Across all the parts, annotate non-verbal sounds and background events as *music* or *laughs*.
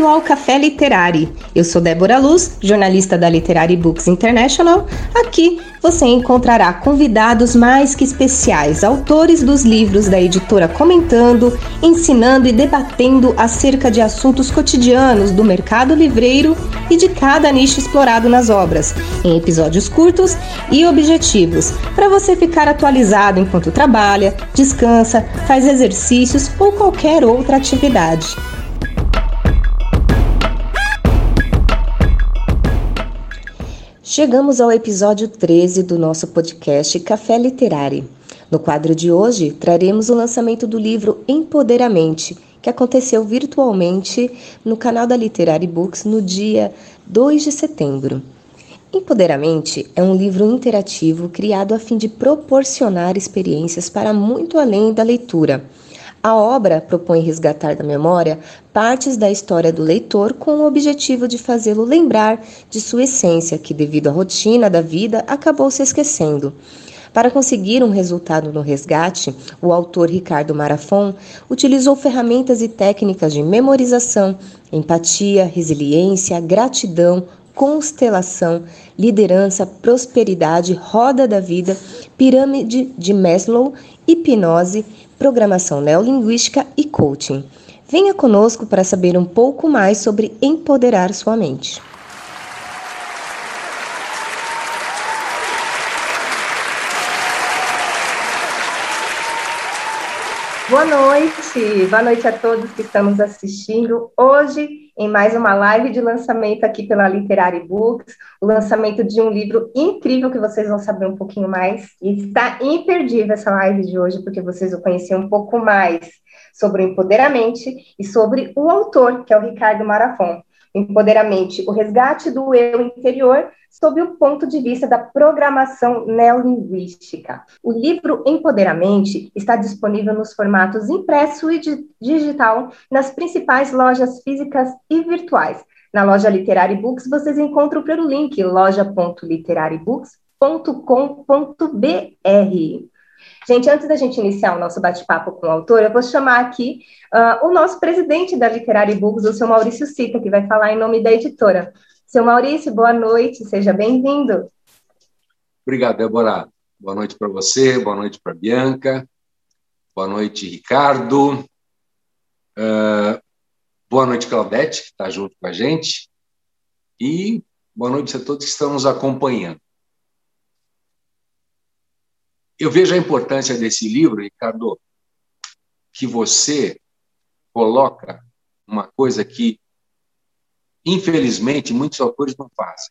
Bem-vindo ao Café Literário. Eu sou Débora Luz, jornalista da Literary Books International. Aqui você encontrará convidados mais que especiais, autores dos livros da editora comentando, ensinando e debatendo acerca de assuntos cotidianos do mercado livreiro e de cada nicho explorado nas obras, em episódios curtos e objetivos, para você ficar atualizado enquanto trabalha, descansa, faz exercícios ou qualquer outra atividade. Chegamos ao episódio 13 do nosso podcast Café Literário. No quadro de hoje, traremos o lançamento do livro Empoderamente, que aconteceu virtualmente no canal da Literary Books no dia 2 de setembro. Empoderamente é um livro interativo criado a fim de proporcionar experiências para muito além da leitura a obra propõe resgatar da memória partes da história do leitor com o objetivo de fazê-lo lembrar de sua essência, que, devido à rotina da vida, acabou se esquecendo. Para conseguir um resultado no resgate, o autor Ricardo Marafon utilizou ferramentas e técnicas de memorização, empatia, resiliência, gratidão, constelação, liderança, prosperidade, roda da vida, pirâmide de Maslow, hipnose, programação neolinguística e coaching. Venha conosco para saber um pouco mais sobre empoderar sua mente. Boa noite, boa noite a todos que estamos assistindo. Hoje em mais uma live de lançamento aqui pela Literary Books, o lançamento de um livro incrível que vocês vão saber um pouquinho mais. E está imperdível essa live de hoje, porque vocês vão conhecer um pouco mais sobre o Empoderamento e sobre o autor, que é o Ricardo Marafon. Empoderamento, o resgate do eu interior sob o ponto de vista da programação neolinguística. O livro Empoderamente está disponível nos formatos impresso e digital nas principais lojas físicas e virtuais. Na loja Literary Books vocês encontram pelo link loja.literarybooks.com.br. Gente, antes da gente iniciar o nosso bate-papo com o autor, eu vou chamar aqui uh, o nosso presidente da Literary Books, o seu Maurício Cita, que vai falar em nome da editora. Seu Maurício, boa noite, seja bem-vindo. Obrigado, Débora. Boa noite para você, boa noite para Bianca, boa noite, Ricardo. Uh, boa noite, Claudete, que está junto com a gente. E boa noite a todos que estão nos acompanhando. Eu vejo a importância desse livro, Ricardo, que você coloca uma coisa que Infelizmente, muitos autores não fazem.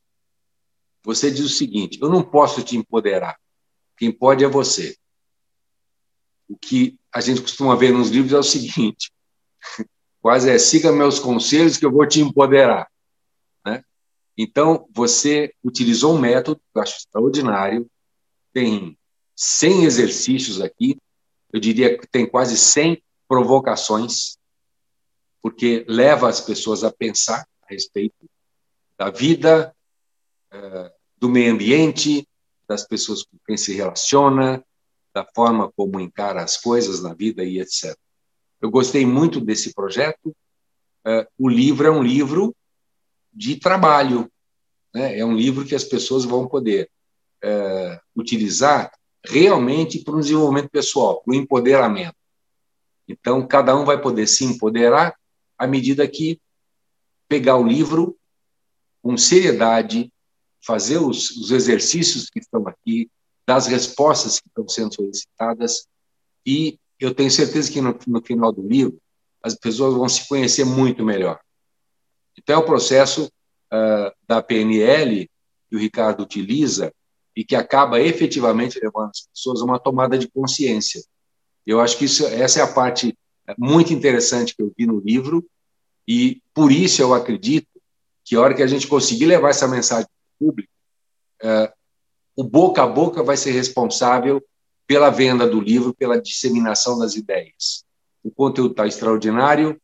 Você diz o seguinte: eu não posso te empoderar. Quem pode é você. O que a gente costuma ver nos livros é o seguinte: *laughs* quase é siga meus conselhos que eu vou te empoderar. Né? Então, você utilizou um método que eu acho extraordinário, tem 100 exercícios aqui, eu diria que tem quase 100 provocações, porque leva as pessoas a pensar a respeito da vida, eh, do meio ambiente, das pessoas com quem se relaciona, da forma como encara as coisas na vida e etc. Eu gostei muito desse projeto. Eh, o livro é um livro de trabalho, né? é um livro que as pessoas vão poder é, utilizar realmente para o desenvolvimento pessoal, para o empoderamento. Então, cada um vai poder se empoderar à medida que pegar o livro com seriedade, fazer os, os exercícios que estão aqui, das respostas que estão sendo solicitadas, e eu tenho certeza que no, no final do livro as pessoas vão se conhecer muito melhor. Então, é o processo uh, da PNL que o Ricardo utiliza e que acaba efetivamente levando as pessoas a uma tomada de consciência. Eu acho que isso, essa é a parte muito interessante que eu vi no livro e por isso eu acredito que a hora que a gente conseguir levar essa mensagem para o público, é, o boca a boca vai ser responsável pela venda do livro, pela disseminação das ideias. O conteúdo está extraordinário,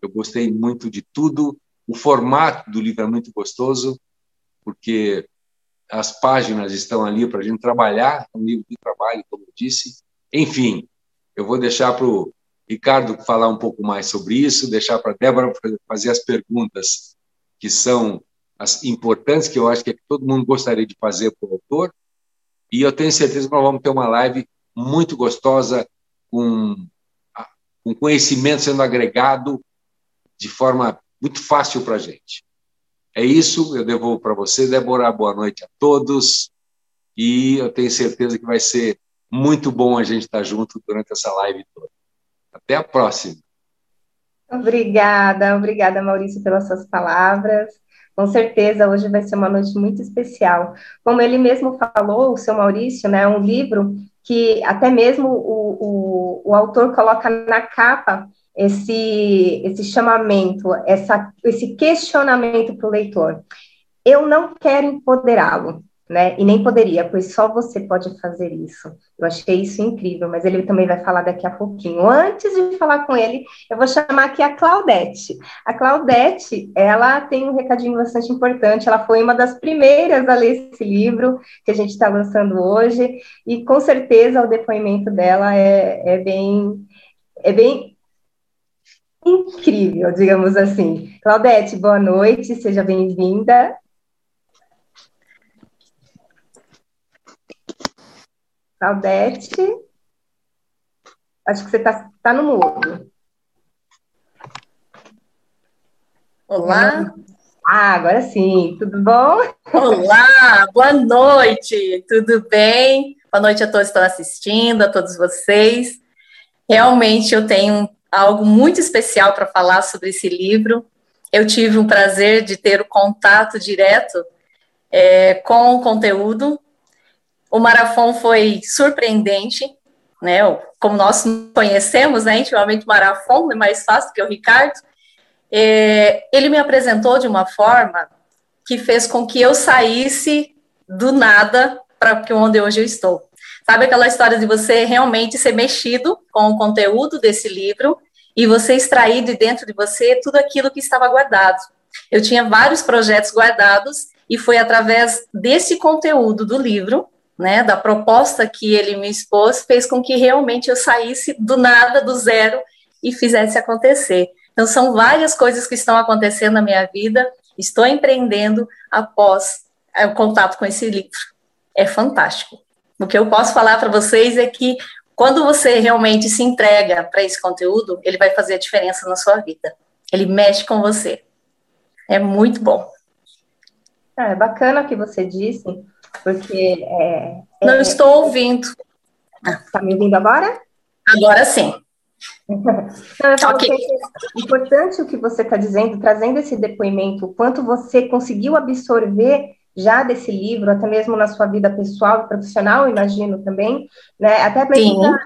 eu gostei muito de tudo, o formato do livro é muito gostoso, porque as páginas estão ali para a gente trabalhar, é um livro de trabalho, como eu disse. Enfim, eu vou deixar para o Ricardo falar um pouco mais sobre isso, deixar para a Débora fazer as perguntas que são as importantes, que eu acho que, é que todo mundo gostaria de fazer para o autor. E eu tenho certeza que nós vamos ter uma live muito gostosa, com, com conhecimento sendo agregado de forma muito fácil para a gente. É isso, eu devolvo para você, Débora. Boa noite a todos. E eu tenho certeza que vai ser muito bom a gente estar junto durante essa live toda. Até a próxima. Obrigada, obrigada, Maurício, pelas suas palavras. Com certeza, hoje vai ser uma noite muito especial. Como ele mesmo falou, o seu Maurício, né, é um livro que até mesmo o, o, o autor coloca na capa esse, esse chamamento, essa, esse questionamento para o leitor. Eu não quero empoderá-lo, né? E nem poderia, pois só você pode fazer isso. Eu achei isso incrível, mas ele também vai falar daqui a pouquinho. Antes de falar com ele, eu vou chamar aqui a Claudete. A Claudete, ela tem um recadinho bastante importante. Ela foi uma das primeiras a ler esse livro que a gente está lançando hoje, e com certeza o depoimento dela é, é bem. É bem incrível, digamos assim. Claudete, boa noite, seja bem-vinda. Claudete. Acho que você está tá no mudo. Olá. Ah, agora sim, tudo bom? Olá, boa noite, tudo bem? Boa noite a todos que estão assistindo, a todos vocês. Realmente eu tenho algo muito especial para falar sobre esse livro. Eu tive o prazer de ter o contato direto é, com o conteúdo o Marafon foi surpreendente, né? Como nós conhecemos, né, intimamente o Marafon é mais fácil que o Ricardo. É, ele me apresentou de uma forma que fez com que eu saísse do nada para onde hoje eu estou. Sabe aquela história de você realmente ser mexido com o conteúdo desse livro e você extrair de dentro de você tudo aquilo que estava guardado. Eu tinha vários projetos guardados e foi através desse conteúdo do livro né, da proposta que ele me expôs, fez com que realmente eu saísse do nada, do zero, e fizesse acontecer. Então, são várias coisas que estão acontecendo na minha vida, estou empreendendo após é, o contato com esse livro. É fantástico. O que eu posso falar para vocês é que quando você realmente se entrega para esse conteúdo, ele vai fazer a diferença na sua vida. Ele mexe com você. É muito bom. Ah, é bacana o que você disse, porque. É, é, Não estou ouvindo. Está me ouvindo agora? Agora sim. *laughs* Não, okay. que é importante o que você está dizendo, trazendo esse depoimento, o quanto você conseguiu absorver já desse livro, até mesmo na sua vida pessoal e profissional, imagino também, né? Até mesmo pra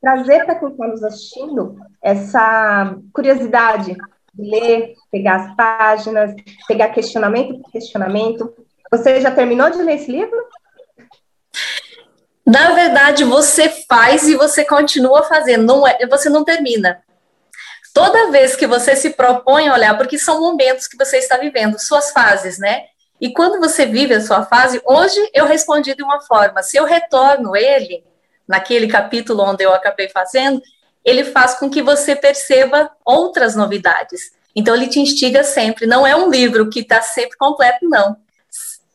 trazer para quem está nos assistindo essa curiosidade de ler, pegar as páginas, pegar questionamento por questionamento, você já terminou de ler esse livro? Na verdade, você faz e você continua fazendo, não é, você não termina. Toda vez que você se propõe a olhar, porque são momentos que você está vivendo, suas fases, né? E quando você vive a sua fase, hoje eu respondi de uma forma, se eu retorno ele, naquele capítulo onde eu acabei fazendo, ele faz com que você perceba outras novidades. Então, ele te instiga sempre. Não é um livro que está sempre completo, não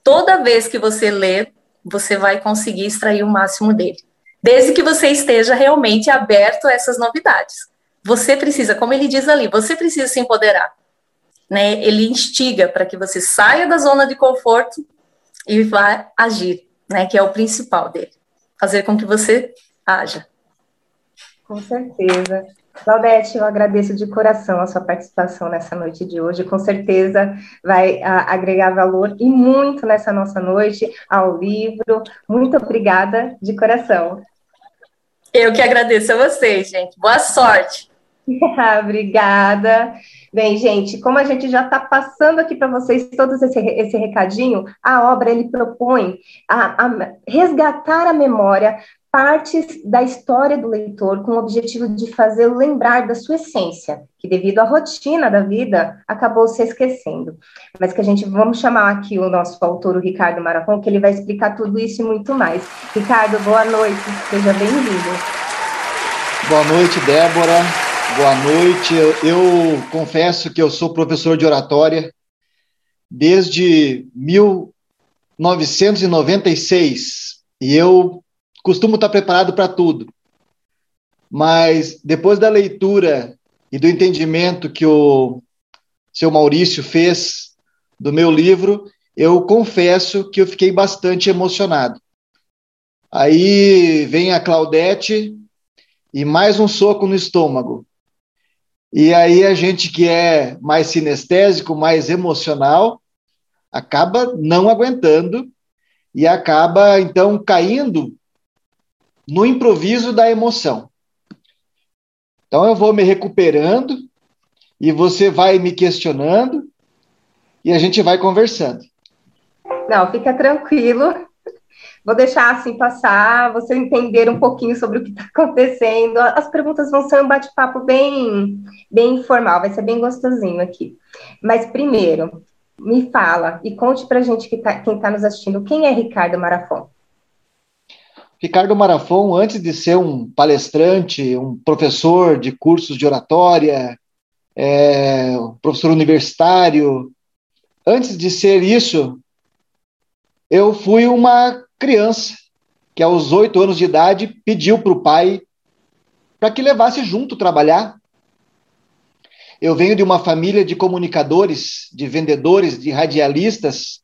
toda vez que você lê, você vai conseguir extrair o máximo dele. Desde que você esteja realmente aberto a essas novidades. Você precisa, como ele diz ali, você precisa se empoderar. Né? Ele instiga para que você saia da zona de conforto e vá agir, né? que é o principal dele. Fazer com que você haja. Com certeza. Claudete, eu agradeço de coração a sua participação nessa noite de hoje. Com certeza vai a, agregar valor e muito nessa nossa noite ao livro. Muito obrigada de coração. Eu que agradeço a vocês, gente. Boa sorte. *laughs* obrigada. Bem, gente, como a gente já está passando aqui para vocês todos esse, esse recadinho, a obra ele propõe a, a resgatar a memória partes da história do leitor com o objetivo de fazê-lo lembrar da sua essência, que devido à rotina da vida acabou se esquecendo. Mas que a gente vamos chamar aqui o nosso autor, o Ricardo Marafon, que ele vai explicar tudo isso e muito mais. Ricardo, boa noite, seja bem-vindo. Boa noite, Débora. Boa noite. Eu, confesso que eu sou professor de oratória desde 1996 e eu costumo estar preparado para tudo. Mas depois da leitura e do entendimento que o seu Maurício fez do meu livro, eu confesso que eu fiquei bastante emocionado. Aí vem a Claudete e mais um soco no estômago. E aí a gente que é mais sinestésico, mais emocional, acaba não aguentando e acaba então caindo no improviso da emoção. Então eu vou me recuperando e você vai me questionando e a gente vai conversando. Não, fica tranquilo. Vou deixar assim passar, você entender um pouquinho sobre o que está *laughs* acontecendo. As perguntas vão ser um bate-papo bem, bem informal, vai ser bem gostosinho aqui. Mas primeiro, me fala e conte para a gente que tá, quem está nos assistindo, quem é Ricardo Marafon? Ricardo Marafon, antes de ser um palestrante, um professor de cursos de oratória, é, professor universitário, antes de ser isso, eu fui uma criança que aos oito anos de idade pediu para o pai para que levasse junto trabalhar. Eu venho de uma família de comunicadores, de vendedores, de radialistas,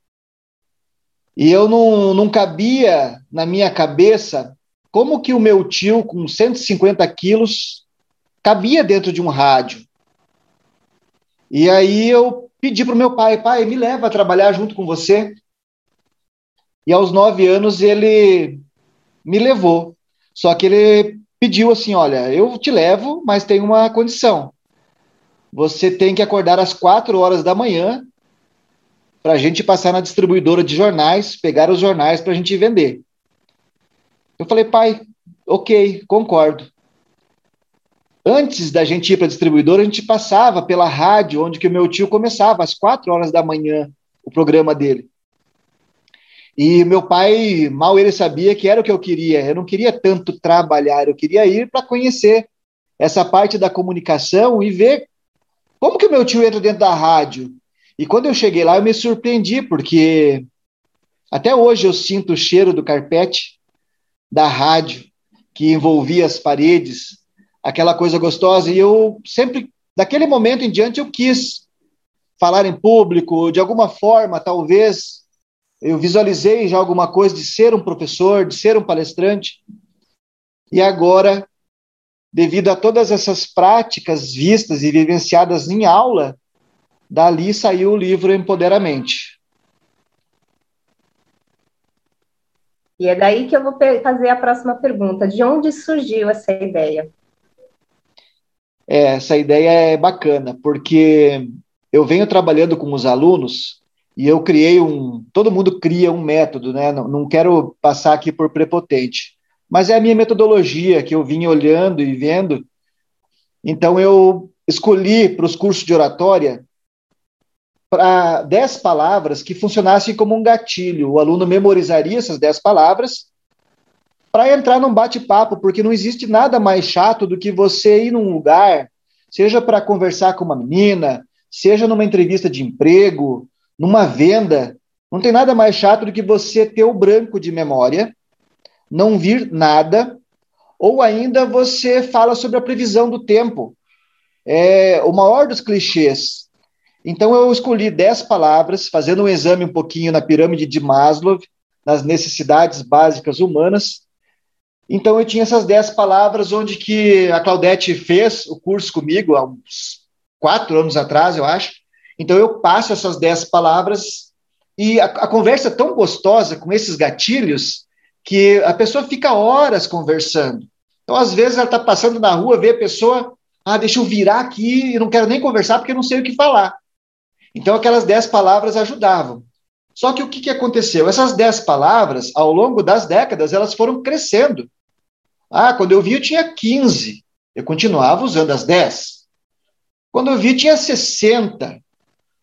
e eu não, não cabia na minha cabeça como que o meu tio, com 150 quilos, cabia dentro de um rádio. E aí eu pedi para o meu pai, pai, me leva a trabalhar junto com você. E aos nove anos ele me levou. Só que ele pediu assim: olha, eu te levo, mas tem uma condição. Você tem que acordar às quatro horas da manhã para a gente passar na distribuidora de jornais, pegar os jornais para a gente vender. Eu falei, pai, ok, concordo. Antes da gente ir para a distribuidora, a gente passava pela rádio, onde que o meu tio começava, às quatro horas da manhã, o programa dele. E meu pai, mal ele sabia que era o que eu queria. Eu não queria tanto trabalhar, eu queria ir para conhecer essa parte da comunicação e ver como que o meu tio entra dentro da rádio. E quando eu cheguei lá, eu me surpreendi, porque até hoje eu sinto o cheiro do carpete da rádio que envolvia as paredes, aquela coisa gostosa. E eu sempre, daquele momento em diante, eu quis falar em público, de alguma forma, talvez eu visualizei já alguma coisa de ser um professor, de ser um palestrante, e agora, devido a todas essas práticas vistas e vivenciadas em aula, dali saiu o livro Empoderamente. E é daí que eu vou fazer a próxima pergunta: de onde surgiu essa ideia? É, essa ideia é bacana, porque eu venho trabalhando com os alunos e eu criei um. Todo mundo cria um método, né? Não, não quero passar aqui por prepotente, mas é a minha metodologia que eu vim olhando e vendo. Então, eu escolhi para os cursos de oratória para dez palavras que funcionassem como um gatilho. O aluno memorizaria essas dez palavras para entrar num bate-papo, porque não existe nada mais chato do que você ir num lugar, seja para conversar com uma menina, seja numa entrevista de emprego, numa venda, não tem nada mais chato do que você ter o branco de memória, não vir nada, ou ainda você fala sobre a previsão do tempo. É o maior dos clichês. Então eu escolhi dez palavras, fazendo um exame um pouquinho na pirâmide de Maslow, nas necessidades básicas humanas. Então eu tinha essas dez palavras onde que a Claudete fez o curso comigo há uns quatro anos atrás, eu acho. Então eu passo essas dez palavras e a, a conversa é tão gostosa com esses gatilhos que a pessoa fica horas conversando. Então, às vezes, ela está passando na rua, vê a pessoa, ah, deixa eu virar aqui e não quero nem conversar porque não sei o que falar. Então, aquelas dez palavras ajudavam. Só que o que, que aconteceu? Essas dez palavras, ao longo das décadas, elas foram crescendo. Ah, quando eu vi, eu tinha 15. Eu continuava usando as 10. Quando eu vi, tinha 60.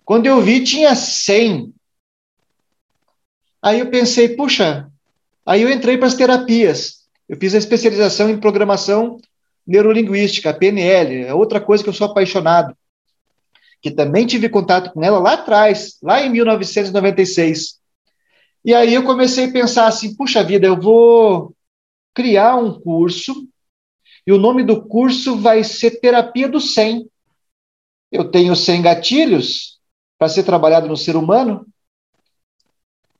Quando eu vi, tinha 100. Aí eu pensei, puxa, aí eu entrei para as terapias. Eu fiz a especialização em programação neurolinguística, PNL, é outra coisa que eu sou apaixonado, que também tive contato com ela lá atrás, lá em 1996. E aí eu comecei a pensar assim, puxa vida, eu vou criar um curso e o nome do curso vai ser Terapia do 100. Eu tenho 100 gatilhos para ser trabalhado no ser humano.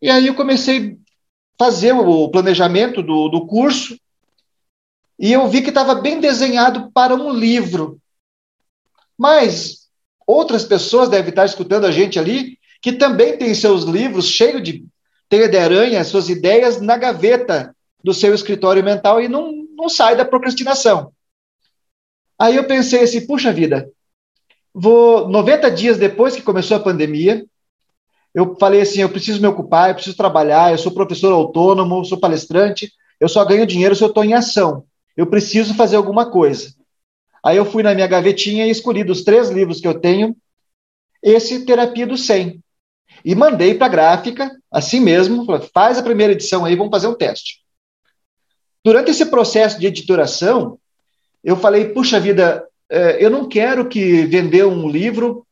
E aí eu comecei a fazer o planejamento do, do curso e eu vi que estava bem desenhado para um livro. Mas outras pessoas devem estar escutando a gente ali, que também tem seus livros cheios de teia de aranha, suas ideias na gaveta do seu escritório mental e não, não sai da procrastinação. Aí eu pensei assim, puxa vida, vou 90 dias depois que começou a pandemia, eu falei assim, eu preciso me ocupar, eu preciso trabalhar, eu sou professor autônomo, sou palestrante, eu só ganho dinheiro se eu estou em ação eu preciso fazer alguma coisa. Aí eu fui na minha gavetinha e escolhi dos três livros que eu tenho, esse Terapia do 100. E mandei para a gráfica, assim mesmo, faz a primeira edição aí, vamos fazer um teste. Durante esse processo de editoração, eu falei, puxa vida, eu não quero que vender um livro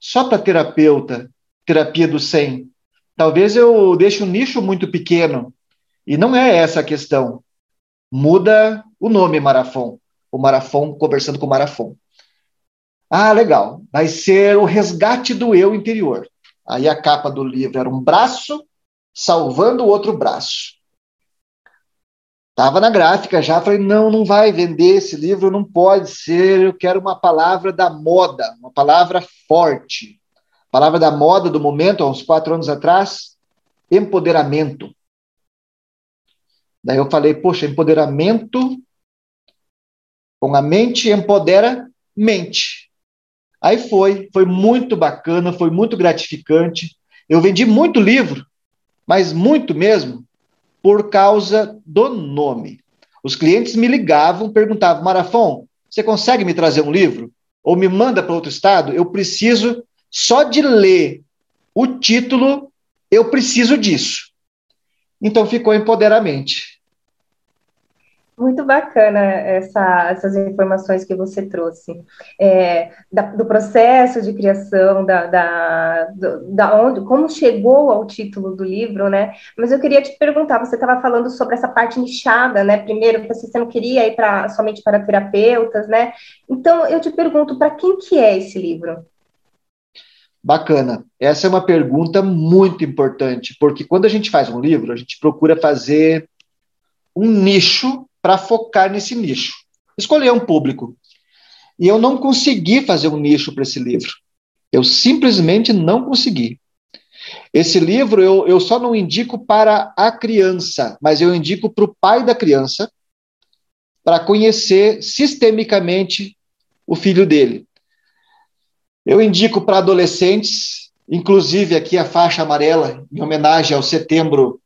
só para terapeuta, terapia do 100. Talvez eu deixe um nicho muito pequeno. E não é essa a questão muda o nome Marafon. O Marafon conversando com o Marafon. Ah, legal. Vai ser o resgate do eu interior. Aí a capa do livro era um braço salvando o outro braço. Estava na gráfica já, falei, não, não vai vender esse livro, não pode ser, eu quero uma palavra da moda, uma palavra forte. Palavra da moda do momento, há uns quatro anos atrás, empoderamento. Daí eu falei, poxa, empoderamento com a mente empodera mente. Aí foi, foi muito bacana, foi muito gratificante. Eu vendi muito livro, mas muito mesmo, por causa do nome. Os clientes me ligavam, perguntavam: Marafon, você consegue me trazer um livro? Ou me manda para outro estado? Eu preciso só de ler o título, eu preciso disso. Então ficou Empoderamente. Muito bacana essa, essas informações que você trouxe. É, da, do processo de criação, da, da, da onde, como chegou ao título do livro, né? Mas eu queria te perguntar, você estava falando sobre essa parte nichada, né? Primeiro, você não queria ir para somente para terapeutas, né? Então eu te pergunto, para quem que é esse livro? Bacana. Essa é uma pergunta muito importante, porque quando a gente faz um livro, a gente procura fazer um nicho para focar nesse nicho. Escolher um público. E eu não consegui fazer um nicho para esse livro. Eu simplesmente não consegui. Esse livro eu, eu só não indico para a criança, mas eu indico para o pai da criança, para conhecer sistemicamente o filho dele. Eu indico para adolescentes, inclusive aqui a faixa amarela, em homenagem ao Setembro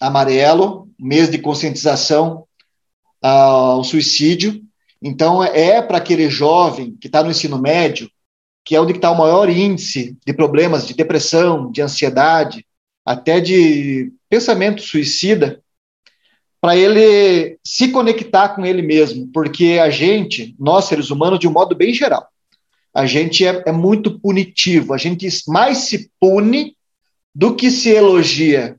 Amarelo, mês de conscientização ao suicídio. Então, é para aquele jovem que está no ensino médio, que é onde está o maior índice de problemas de depressão, de ansiedade, até de pensamento suicida, para ele se conectar com ele mesmo, porque a gente, nós seres humanos, de um modo bem geral, a gente é, é muito punitivo, a gente mais se pune do que se elogia.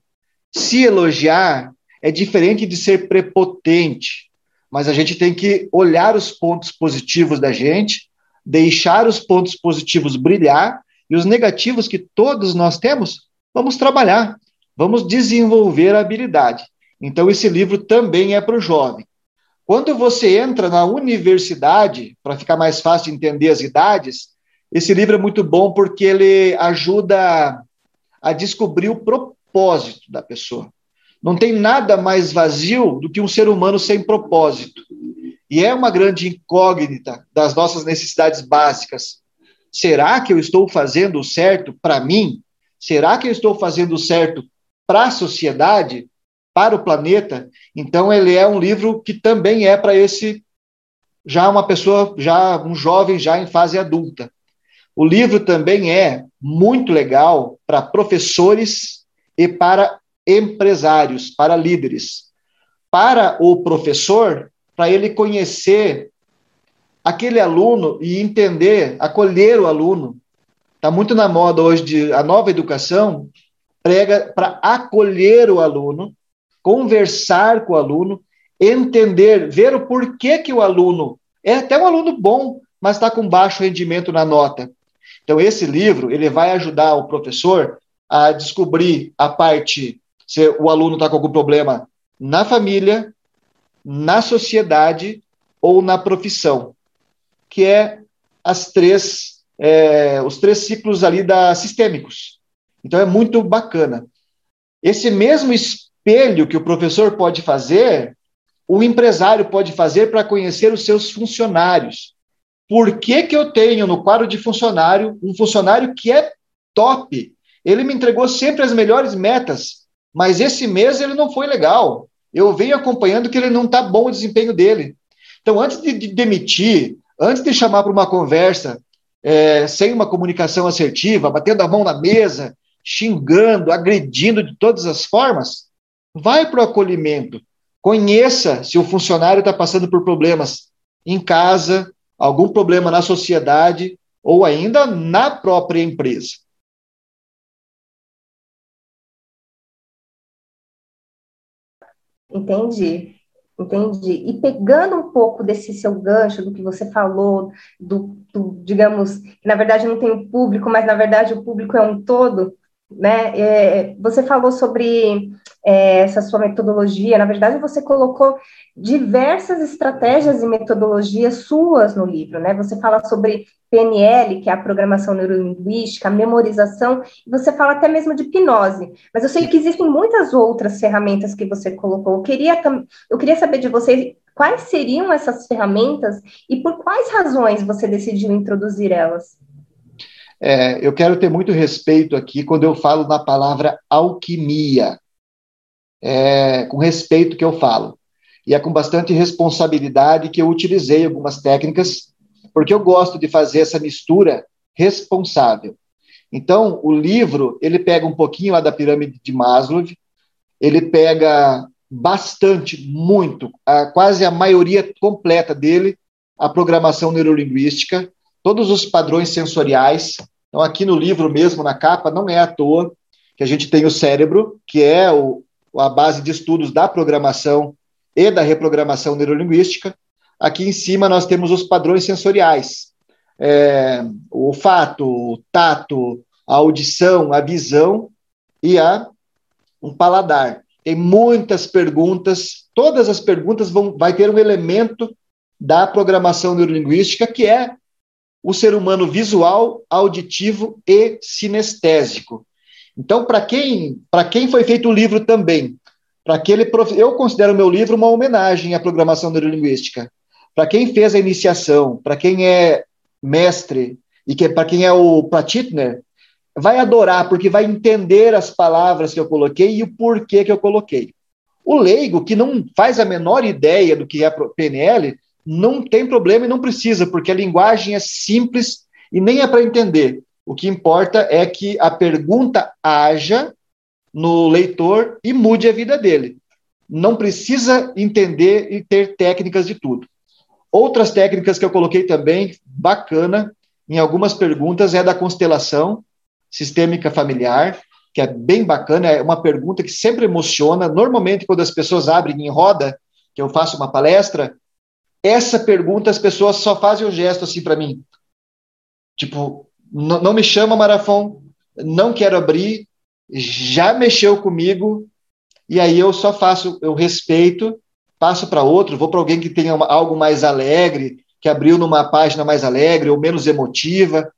Se elogiar é diferente de ser prepotente, mas a gente tem que olhar os pontos positivos da gente, deixar os pontos positivos brilhar e os negativos que todos nós temos, vamos trabalhar, vamos desenvolver a habilidade. Então, esse livro também é para o jovem. Quando você entra na universidade, para ficar mais fácil de entender as idades, esse livro é muito bom porque ele ajuda a descobrir o propósito da pessoa. Não tem nada mais vazio do que um ser humano sem propósito. E é uma grande incógnita das nossas necessidades básicas. Será que eu estou fazendo o certo para mim? Será que eu estou fazendo o certo para a sociedade? para o planeta. Então ele é um livro que também é para esse já uma pessoa, já um jovem já em fase adulta. O livro também é muito legal para professores e para empresários, para líderes. Para o professor, para ele conhecer aquele aluno e entender, acolher o aluno. Está muito na moda hoje de a nova educação prega para acolher o aluno, conversar com o aluno, entender, ver o porquê que o aluno é até um aluno bom, mas está com baixo rendimento na nota. Então esse livro ele vai ajudar o professor a descobrir a parte se o aluno está com algum problema na família, na sociedade ou na profissão, que é as três, é, os três ciclos ali da sistêmicos. Então é muito bacana. Esse mesmo espelho que o professor pode fazer, o empresário pode fazer para conhecer os seus funcionários. Por que, que eu tenho no quadro de funcionário um funcionário que é top? Ele me entregou sempre as melhores metas, mas esse mês ele não foi legal eu venho acompanhando que ele não está bom o desempenho dele. Então, antes de, de demitir, antes de chamar para uma conversa é, sem uma comunicação assertiva, batendo a mão na mesa, xingando, agredindo de todas as formas, vai para o acolhimento. Conheça se o funcionário está passando por problemas em casa, algum problema na sociedade ou ainda na própria empresa. Entendi, entendi. E pegando um pouco desse seu gancho, do que você falou, do, do digamos, na verdade não tem o público, mas na verdade o público é um todo, né? É, você falou sobre é, essa sua metodologia, na verdade você colocou diversas estratégias e metodologias suas no livro, né? Você fala sobre PNL, que é a programação neurolinguística, memorização, você fala até mesmo de hipnose. Mas eu sei que existem muitas outras ferramentas que você colocou. Eu queria, eu queria saber de você quais seriam essas ferramentas e por quais razões você decidiu introduzir elas. É, eu quero ter muito respeito aqui quando eu falo na palavra alquimia. É, com respeito que eu falo. E é com bastante responsabilidade que eu utilizei algumas técnicas porque eu gosto de fazer essa mistura responsável. Então, o livro, ele pega um pouquinho lá da pirâmide de Maslow, ele pega bastante, muito, a, quase a maioria completa dele, a programação neurolinguística, todos os padrões sensoriais. Então, aqui no livro mesmo, na capa, não é à toa que a gente tem o cérebro, que é o, a base de estudos da programação e da reprogramação neurolinguística. Aqui em cima nós temos os padrões sensoriais. É, o olfato, o tato, a audição, a visão e a um paladar. Tem muitas perguntas, todas as perguntas vão vai ter um elemento da programação neurolinguística que é o ser humano visual, auditivo e sinestésico. Então, para quem, para quem foi feito o livro também, para aquele eu considero o meu livro uma homenagem à programação neurolinguística. Para quem fez a iniciação, para quem é mestre e que para quem é o Platitner, vai adorar porque vai entender as palavras que eu coloquei e o porquê que eu coloquei. O leigo que não faz a menor ideia do que é PNL, não tem problema e não precisa, porque a linguagem é simples e nem é para entender. O que importa é que a pergunta haja no leitor e mude a vida dele. Não precisa entender e ter técnicas de tudo. Outras técnicas que eu coloquei também, bacana, em algumas perguntas, é da constelação sistêmica familiar, que é bem bacana, é uma pergunta que sempre emociona. Normalmente, quando as pessoas abrem em roda, que eu faço uma palestra, essa pergunta as pessoas só fazem um gesto assim para mim. Tipo, não me chama Marafon, não quero abrir, já mexeu comigo, e aí eu só faço, eu respeito passo para outro, vou para alguém que tenha uma, algo mais alegre, que abriu numa página mais alegre ou menos emotiva,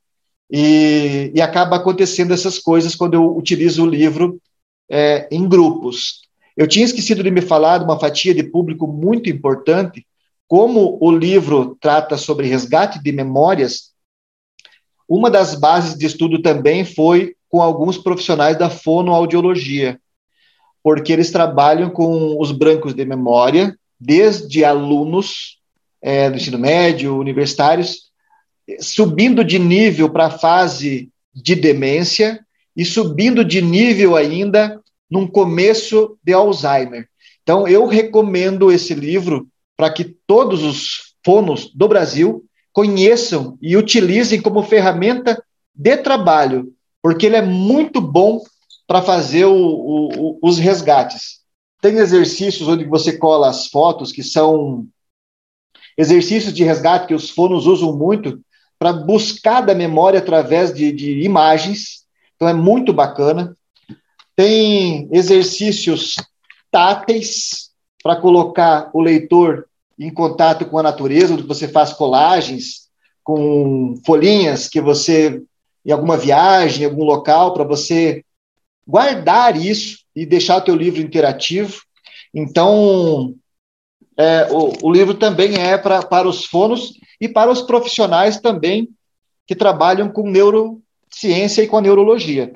e, e acaba acontecendo essas coisas quando eu utilizo o livro é, em grupos. Eu tinha esquecido de me falar de uma fatia de público muito importante, como o livro trata sobre resgate de memórias, uma das bases de estudo também foi com alguns profissionais da fonoaudiologia porque eles trabalham com os brancos de memória, desde alunos é, do ensino médio, universitários, subindo de nível para a fase de demência e subindo de nível ainda num começo de Alzheimer. Então, eu recomendo esse livro para que todos os fonos do Brasil conheçam e utilizem como ferramenta de trabalho, porque ele é muito bom para fazer o, o, os resgates. Tem exercícios onde você cola as fotos, que são exercícios de resgate que os fonos usam muito para buscar da memória através de, de imagens. Então é muito bacana. Tem exercícios táteis para colocar o leitor em contato com a natureza, onde você faz colagens com folhinhas que você em alguma viagem, em algum local, para você guardar isso e deixar o teu livro interativo. Então, é, o, o, livro também é pra, para os fonos e para os profissionais também que trabalham com neurociência e com a neurologia.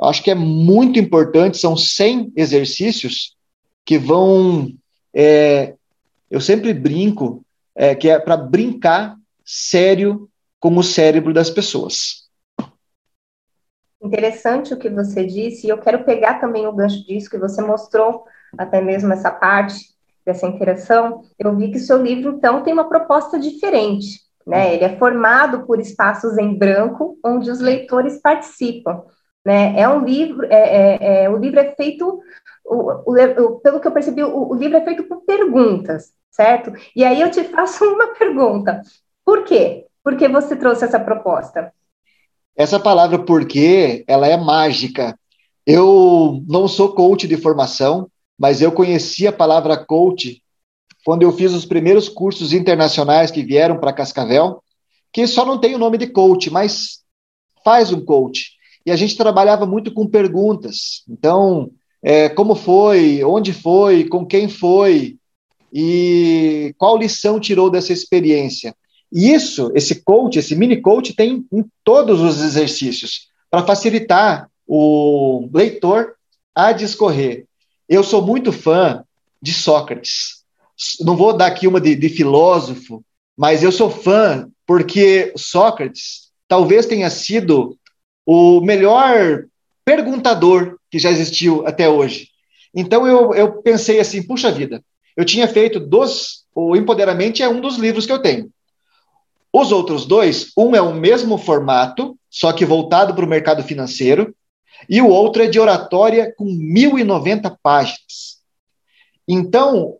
Acho que é muito importante, são 100 exercícios que vão. É, eu sempre brinco é, que é para brincar sério com o cérebro das pessoas. Interessante o que você disse, e eu quero pegar também o gancho disso que você mostrou, até mesmo essa parte dessa interação. Eu vi que o seu livro, então, tem uma proposta diferente. Né? Ele é formado por espaços em branco, onde os leitores participam. Né? É um livro, é, é, é o livro é feito, o, o, pelo que eu percebi, o, o livro é feito por perguntas, certo? E aí eu te *laughs* faço uma pergunta: por quê? Por que você trouxe essa proposta? Essa palavra porque ela é mágica. Eu não sou coach de formação, mas eu conheci a palavra coach quando eu fiz os primeiros cursos internacionais que vieram para Cascavel, que só não tem o nome de coach, mas faz um coach. E a gente trabalhava muito com perguntas. Então, é, como foi, onde foi, com quem foi, e qual lição tirou dessa experiência. E isso, esse coach, esse mini coach, tem em todos os exercícios, para facilitar o leitor a discorrer. Eu sou muito fã de Sócrates. Não vou dar aqui uma de, de filósofo, mas eu sou fã porque Sócrates talvez tenha sido o melhor perguntador que já existiu até hoje. Então eu, eu pensei assim, puxa vida, eu tinha feito dos. O Empoderamento é um dos livros que eu tenho. Os outros dois, um é o mesmo formato, só que voltado para o mercado financeiro, e o outro é de oratória com 1.090 páginas. Então,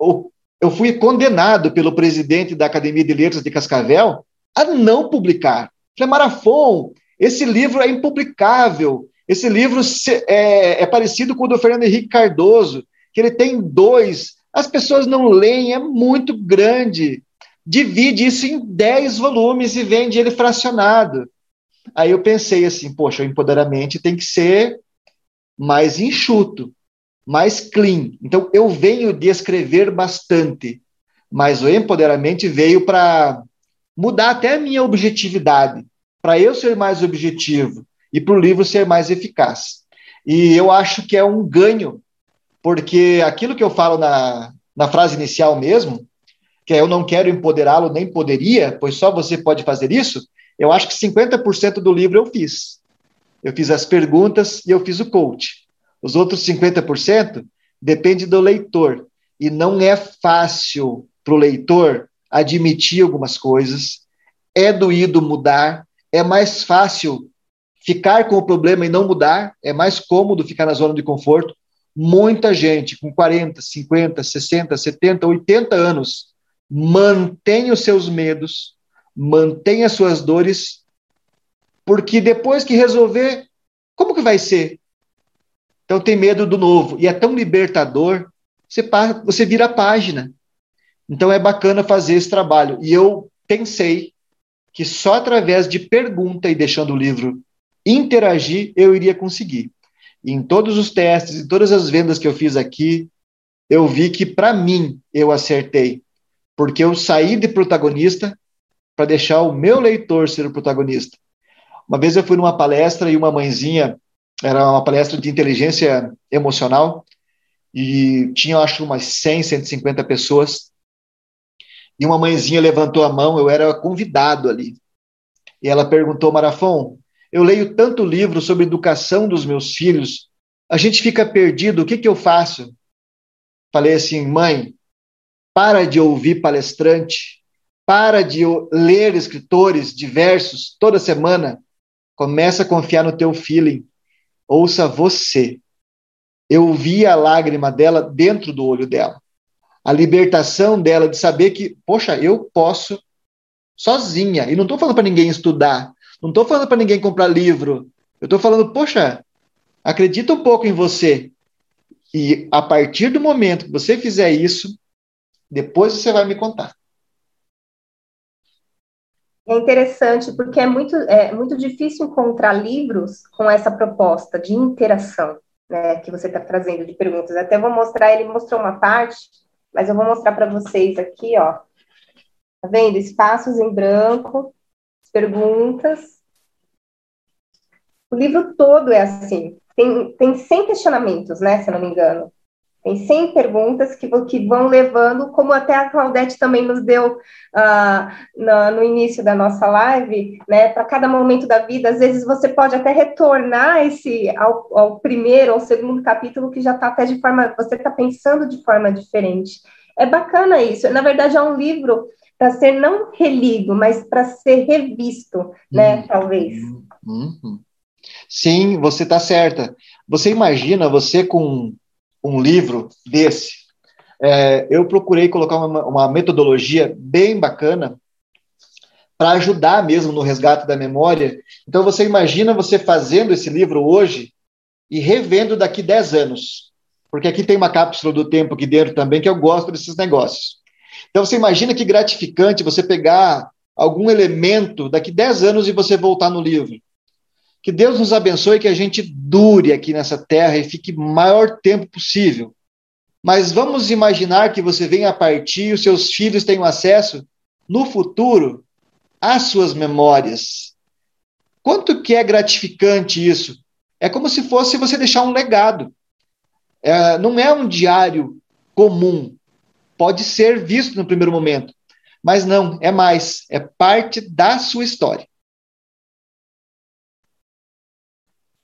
eu fui condenado pelo presidente da Academia de Letras de Cascavel a não publicar. Falei, Marafon, esse livro é impublicável. Esse livro é, é parecido com o do Fernando Henrique Cardoso, que ele tem dois. As pessoas não leem, é muito grande. Divide isso em 10 volumes e vende ele fracionado. Aí eu pensei assim, poxa, o empoderamento tem que ser mais enxuto, mais clean. Então eu venho de escrever bastante, mas o empoderamento veio para mudar até a minha objetividade, para eu ser mais objetivo e para o livro ser mais eficaz. E eu acho que é um ganho, porque aquilo que eu falo na, na frase inicial mesmo, que é eu não quero empoderá-lo nem poderia, pois só você pode fazer isso, eu acho que 50% do livro eu fiz. Eu fiz as perguntas e eu fiz o coach. Os outros 50% depende do leitor. E não é fácil para o leitor admitir algumas coisas. É doído mudar. É mais fácil ficar com o problema e não mudar. É mais cômodo ficar na zona de conforto. Muita gente com 40, 50, 60, 70, 80 anos mantém os seus medos, mantenha suas dores, porque depois que resolver, como que vai ser? Então tem medo do novo. E é tão libertador, você, você vira a página. Então é bacana fazer esse trabalho. E eu pensei que só através de pergunta e deixando o livro interagir, eu iria conseguir. E em todos os testes, em todas as vendas que eu fiz aqui, eu vi que para mim eu acertei. Porque eu saí de protagonista para deixar o meu leitor ser o protagonista. Uma vez eu fui numa palestra e uma mãezinha, era uma palestra de inteligência emocional, e tinha, acho, umas 100, 150 pessoas, e uma mãezinha levantou a mão, eu era convidado ali. E ela perguntou, Marafon, eu leio tanto livro sobre educação dos meus filhos, a gente fica perdido, o que, que eu faço? Falei assim, mãe, para de ouvir palestrante, para de ler escritores diversos toda semana, começa a confiar no teu feeling. Ouça você. Eu vi a lágrima dela dentro do olho dela. A libertação dela de saber que, poxa, eu posso sozinha. E não estou falando para ninguém estudar, não estou falando para ninguém comprar livro. Eu estou falando, poxa, acredita um pouco em você. E a partir do momento que você fizer isso, depois você vai me contar. É interessante porque é muito, é muito difícil encontrar livros com essa proposta de interação, né, que você está trazendo de perguntas. Até vou mostrar, ele mostrou uma parte, mas eu vou mostrar para vocês aqui, ó. Tá vendo? Espaços em branco, perguntas. O livro todo é assim. Tem, tem 100 questionamentos, né, se eu não me engano. Tem 100 perguntas que, que vão levando, como até a Claudete também nos deu uh, no, no, início da nossa live, né, para cada momento da vida, às vezes você pode até retornar esse ao, ao primeiro ou segundo capítulo que já está até de forma, você está pensando de forma diferente. É bacana isso. Na verdade, é um livro para ser não relido, mas para ser revisto, né, uhum. talvez. Uhum. Sim, você está certa. Você imagina você com um livro desse. É, eu procurei colocar uma, uma metodologia bem bacana para ajudar mesmo no resgate da memória. Então, você imagina você fazendo esse livro hoje e revendo daqui 10 anos. Porque aqui tem uma cápsula do tempo aqui dentro também, que eu gosto desses negócios. Então, você imagina que gratificante você pegar algum elemento daqui 10 anos e você voltar no livro. Que Deus nos abençoe, que a gente dure aqui nessa terra e fique maior tempo possível. Mas vamos imaginar que você venha a partir os seus filhos tenham acesso no futuro às suas memórias. Quanto que é gratificante isso? É como se fosse você deixar um legado. É, não é um diário comum. Pode ser visto no primeiro momento, mas não, é mais, é parte da sua história.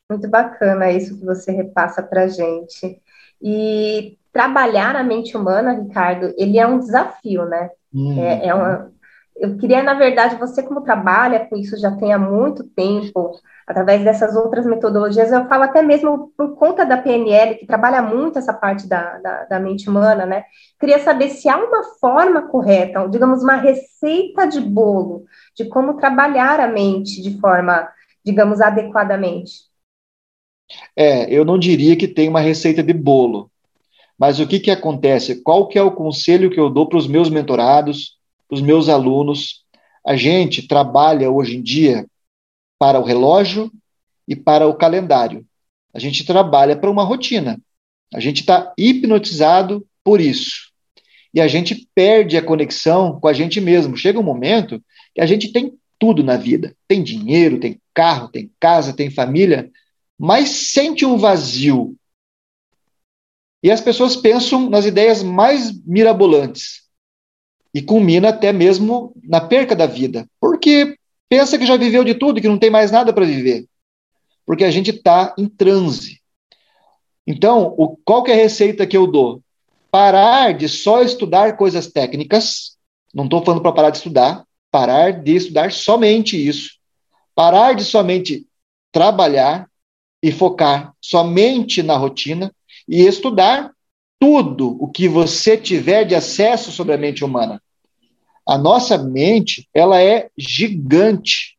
Muito bacana isso que você repassa para a gente. E trabalhar a mente humana, Ricardo, ele é um desafio, né? Hum. É, é uma, eu queria, na verdade, você como trabalha com isso já tem há muito tempo, através dessas outras metodologias, eu falo até mesmo por conta da PNL, que trabalha muito essa parte da, da, da mente humana, né? Queria saber se há uma forma correta, digamos, uma receita de bolo de como trabalhar a mente de forma, digamos, adequadamente. É, eu não diria que tem uma receita de bolo. Mas o que, que acontece? Qual que é o conselho que eu dou para os meus mentorados, os meus alunos? A gente trabalha hoje em dia para o relógio e para o calendário. A gente trabalha para uma rotina. A gente está hipnotizado por isso. E a gente perde a conexão com a gente mesmo. Chega um momento que a gente tem tudo na vida: tem dinheiro, tem carro, tem casa, tem família, mas sente um vazio. E as pessoas pensam nas ideias mais mirabolantes. E culmina até mesmo na perca da vida. Porque pensa que já viveu de tudo que não tem mais nada para viver. Porque a gente está em transe. Então, o, qual que é a receita que eu dou? Parar de só estudar coisas técnicas. Não estou falando para parar de estudar. Parar de estudar somente isso. Parar de somente trabalhar, e focar somente na rotina e estudar tudo o que você tiver de acesso sobre a mente humana. A nossa mente, ela é gigante.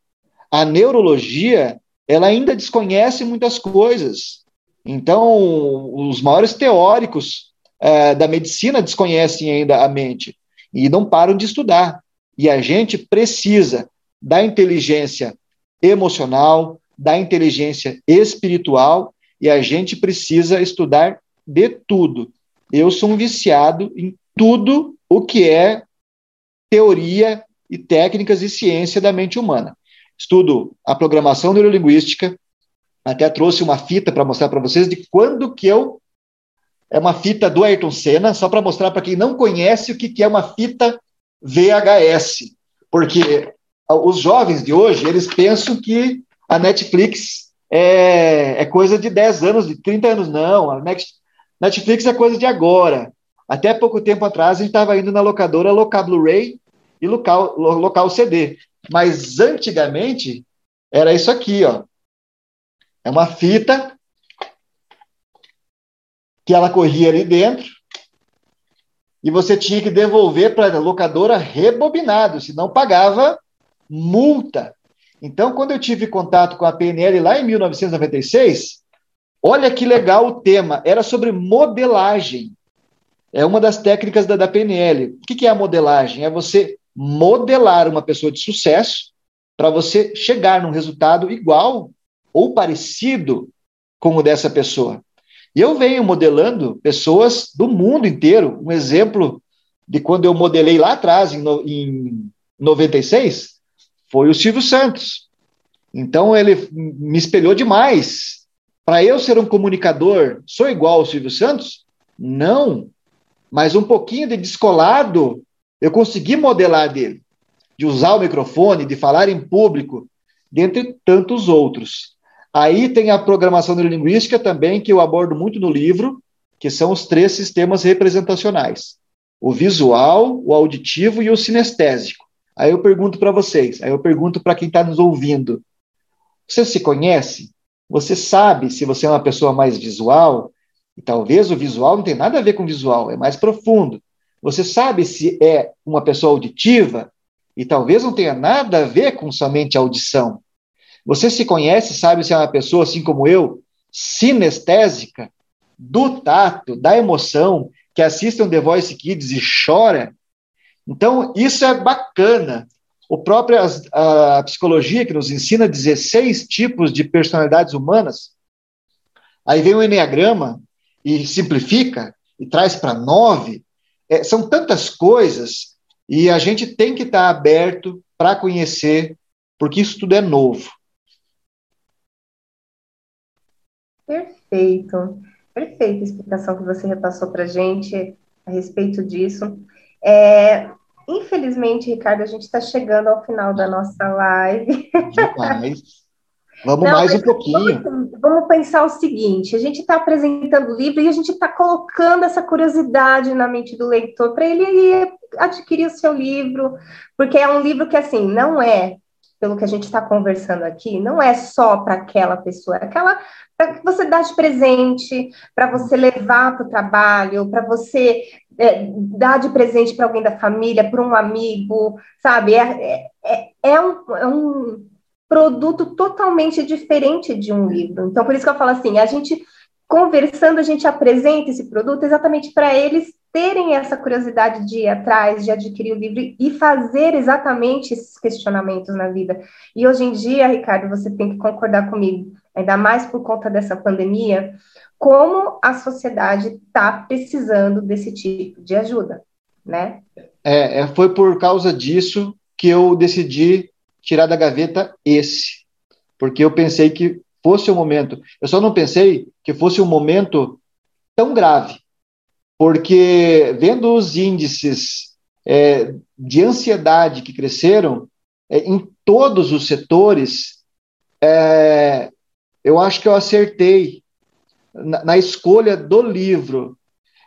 A neurologia, ela ainda desconhece muitas coisas. Então, os maiores teóricos é, da medicina desconhecem ainda a mente e não param de estudar. E a gente precisa da inteligência emocional, da inteligência espiritual e a gente precisa estudar de tudo. Eu sou um viciado em tudo o que é teoria e técnicas e ciência da mente humana. Estudo a programação neurolinguística, até trouxe uma fita para mostrar para vocês de quando que eu é uma fita do Ayrton Senna, só para mostrar para quem não conhece o que, que é uma fita VHS, porque os jovens de hoje, eles pensam que a Netflix é, é coisa de 10 anos, de 30 anos, não. A Netflix é coisa de agora. Até pouco tempo atrás, a gente estava indo na locadora local Blu-ray e local, local CD. Mas antigamente, era isso aqui, ó. É uma fita que ela corria ali dentro e você tinha que devolver para a locadora rebobinado, senão pagava multa. Então, quando eu tive contato com a PNL lá em 1996, olha que legal o tema, era sobre modelagem. É uma das técnicas da, da PNL. O que, que é a modelagem? É você modelar uma pessoa de sucesso para você chegar num resultado igual ou parecido com o dessa pessoa. E eu venho modelando pessoas do mundo inteiro. Um exemplo de quando eu modelei lá atrás, em, no, em 96, foi o Silvio Santos. Então ele me espelhou demais. Para eu ser um comunicador, sou igual ao Silvio Santos? Não. Mas um pouquinho de descolado, eu consegui modelar dele. De usar o microfone, de falar em público, dentre tantos outros. Aí tem a programação neurolinguística também, que eu abordo muito no livro, que são os três sistemas representacionais: o visual, o auditivo e o sinestésico. Aí eu pergunto para vocês, aí eu pergunto para quem está nos ouvindo: você se conhece? Você sabe se você é uma pessoa mais visual? E talvez o visual não tem nada a ver com visual, é mais profundo. Você sabe se é uma pessoa auditiva? E talvez não tenha nada a ver com somente audição. Você se conhece, sabe se é uma pessoa assim como eu, sinestésica, do tato, da emoção, que assiste um The Voice Kids e chora? Então, isso é bacana. O próprio a, psicologia que nos ensina 16 tipos de personalidades humanas. Aí vem o Enneagrama e simplifica e traz para nove. É, são tantas coisas e a gente tem que estar tá aberto para conhecer, porque isso tudo é novo. Perfeito. Perfeita a explicação que você repassou para a gente a respeito disso. É, infelizmente, Ricardo, a gente está chegando ao final da nossa live. Demais. Vamos Não, mais um pouquinho. Vamos, vamos, pensar o seguinte: a gente está apresentando o livro e a gente está colocando essa curiosidade na mente do leitor para ele ir adquirir o seu livro, porque é um livro que, assim, não é pelo que a gente está conversando aqui, não é só para aquela pessoa, é aquela para que você dá de presente, para você levar para o trabalho, para você é, dar de presente para alguém da família, para um amigo, sabe? É, é, é, um, é um produto totalmente diferente de um livro. Então, por isso que eu falo assim, a gente conversando, a gente apresenta esse produto exatamente para eles terem essa curiosidade de ir atrás, de adquirir o livro e fazer exatamente esses questionamentos na vida. E hoje em dia, Ricardo, você tem que concordar comigo, ainda mais por conta dessa pandemia, como a sociedade está precisando desse tipo de ajuda, né? É, é, foi por causa disso que eu decidi tirar da gaveta esse, porque eu pensei que fosse o um momento. Eu só não pensei que fosse um momento tão grave porque vendo os índices é, de ansiedade que cresceram é, em todos os setores, é, eu acho que eu acertei na, na, escolha do livro.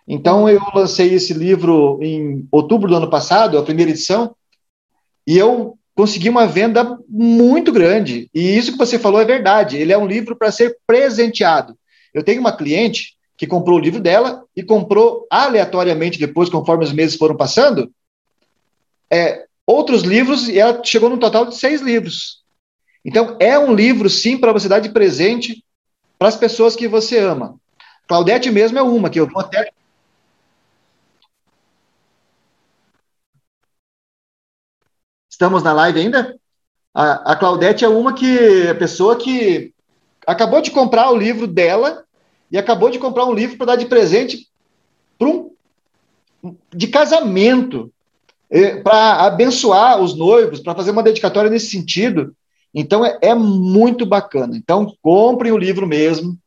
Então, eu lancei esse livro em outubro do ano passado, a primeira edição, e eu consegui uma venda muito grande. E isso que você falou é verdade. Ele é um livro para ser presenteado. Eu tenho uma cliente que comprou o livro dela e comprou aleatoriamente depois, conforme os meses foram passando, é, outros livros e ela chegou no total de seis livros. Então, é um livro, sim, para você dar de presente para as pessoas que você ama. Claudete mesmo é uma, que eu vou até. Estamos na live ainda? A, a Claudete é uma que a pessoa que acabou de comprar o livro dela e acabou de comprar um livro para dar de presente para um de casamento, para abençoar os noivos, para fazer uma dedicatória nesse sentido. Então é, é muito bacana. Então compre o livro mesmo,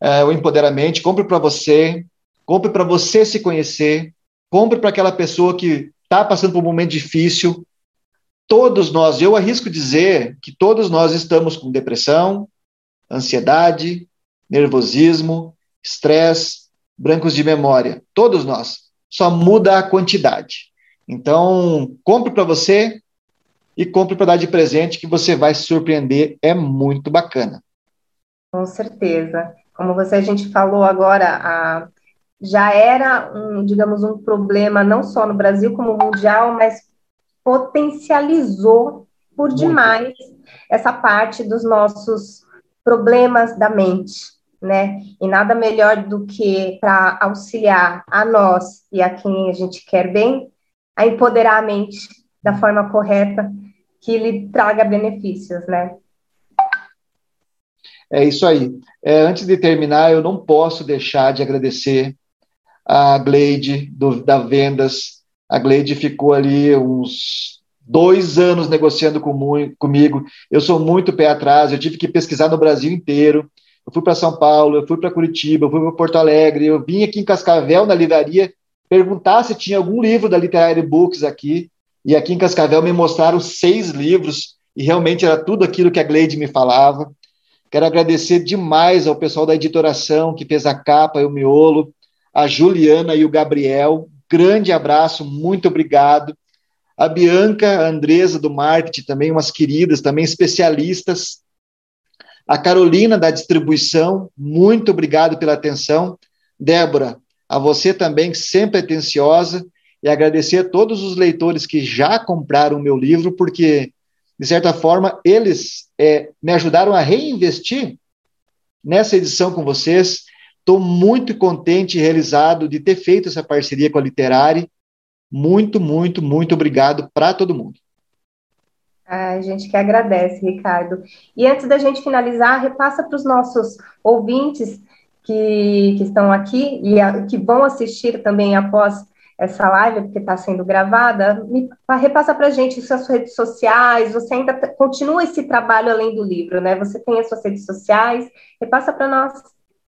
é, o Empoderamento, compre para você, compre para você se conhecer, compre para aquela pessoa que está passando por um momento difícil. Todos nós, eu arrisco dizer que todos nós estamos com depressão, ansiedade, nervosismo, estresse, brancos de memória. Todos nós. só muda a quantidade. Então, compre para você e compre para dar de presente que você vai se surpreender, é muito bacana. Com certeza. Como você a gente falou agora, a, já era um, digamos, um problema não só no Brasil como mundial, mas potencializou por muito. demais essa parte dos nossos problemas da mente né? E nada melhor do que para auxiliar a nós e a quem a gente quer bem, a empoderar a mente da forma correta que lhe traga benefícios, né? É isso aí. É, antes de terminar, eu não posso deixar de agradecer a Gleide do, da Vendas. A Gleide ficou ali uns dois anos negociando com, comigo. Eu sou muito pé atrás, eu tive que pesquisar no Brasil inteiro eu fui para São Paulo, eu fui para Curitiba, eu fui para Porto Alegre, eu vim aqui em Cascavel, na livraria, perguntar se tinha algum livro da Literary Books aqui, e aqui em Cascavel me mostraram seis livros, e realmente era tudo aquilo que a Gleide me falava. Quero agradecer demais ao pessoal da editoração que fez a capa e o miolo, a Juliana e o Gabriel. Grande abraço, muito obrigado. A Bianca, a Andresa do marketing também, umas queridas, também especialistas a Carolina, da distribuição, muito obrigado pela atenção. Débora, a você também, sempre atenciosa, e agradecer a todos os leitores que já compraram o meu livro, porque, de certa forma, eles é, me ajudaram a reinvestir nessa edição com vocês. Estou muito contente e realizado de ter feito essa parceria com a Literari. Muito, muito, muito obrigado para todo mundo. A gente que agradece, Ricardo. E antes da gente finalizar, repassa para os nossos ouvintes que, que estão aqui e a, que vão assistir também após essa live, porque está sendo gravada, me, repassa para a gente suas redes sociais, você ainda continua esse trabalho além do livro, né? Você tem as suas redes sociais, repassa para nós.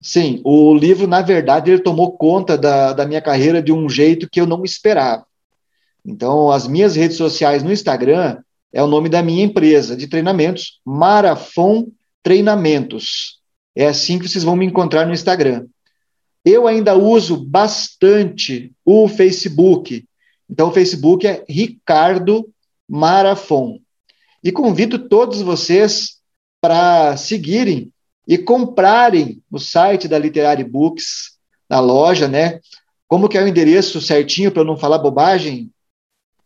Sim, o livro, na verdade, ele tomou conta da, da minha carreira de um jeito que eu não esperava. Então, as minhas redes sociais no Instagram, é o nome da minha empresa de treinamentos, Marafon Treinamentos. É assim que vocês vão me encontrar no Instagram. Eu ainda uso bastante o Facebook. Então, o Facebook é Ricardo Marafon. E convido todos vocês para seguirem e comprarem no site da Literary Books, na loja, né? Como que é o endereço certinho para eu não falar bobagem,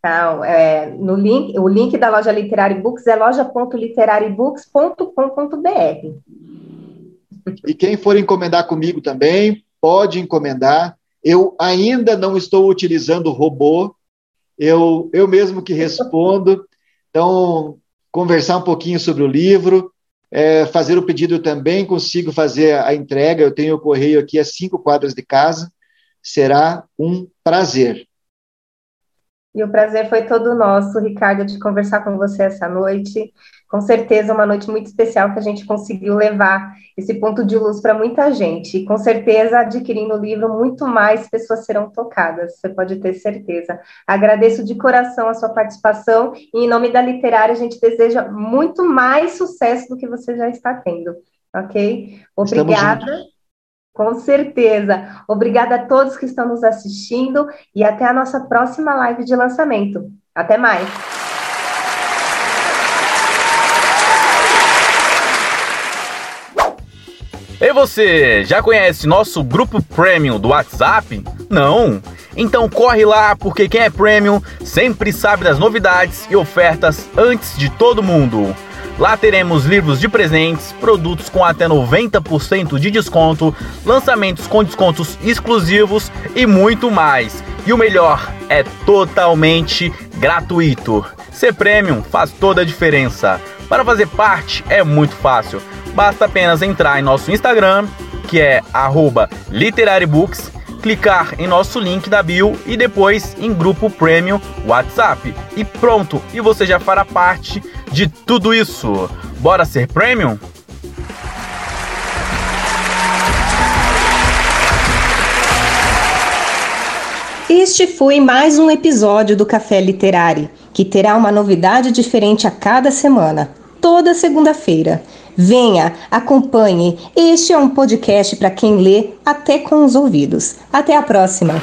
então, é, no link, o link da loja Literary Books é loja.literarybooks.com.br. E quem for encomendar comigo também, pode encomendar. Eu ainda não estou utilizando robô, eu, eu mesmo que respondo. Então, conversar um pouquinho sobre o livro, é, fazer o pedido também, consigo fazer a entrega. Eu tenho o correio aqui a cinco quadras de casa. Será um prazer. E o prazer foi todo nosso, Ricardo, de conversar com você essa noite. Com certeza, uma noite muito especial que a gente conseguiu levar esse ponto de luz para muita gente. E com certeza, adquirindo o livro, muito mais pessoas serão tocadas, você pode ter certeza. Agradeço de coração a sua participação e, em nome da Literária, a gente deseja muito mais sucesso do que você já está tendo, ok? Obrigada. Com certeza. Obrigada a todos que estão nos assistindo e até a nossa próxima live de lançamento. Até mais. E você, já conhece nosso grupo Premium do WhatsApp? Não? Então corre lá, porque quem é Premium sempre sabe das novidades e ofertas antes de todo mundo. Lá teremos livros de presentes, produtos com até 90% de desconto, lançamentos com descontos exclusivos e muito mais. E o melhor, é totalmente gratuito. Ser premium faz toda a diferença. Para fazer parte é muito fácil. Basta apenas entrar em nosso Instagram, que é @literarybooks clicar em nosso link da bio e depois em grupo premium WhatsApp. E pronto, e você já fará parte de tudo isso. Bora ser premium? Este foi mais um episódio do Café Literário, que terá uma novidade diferente a cada semana, toda segunda-feira. Venha, acompanhe. Este é um podcast para quem lê até com os ouvidos. Até a próxima!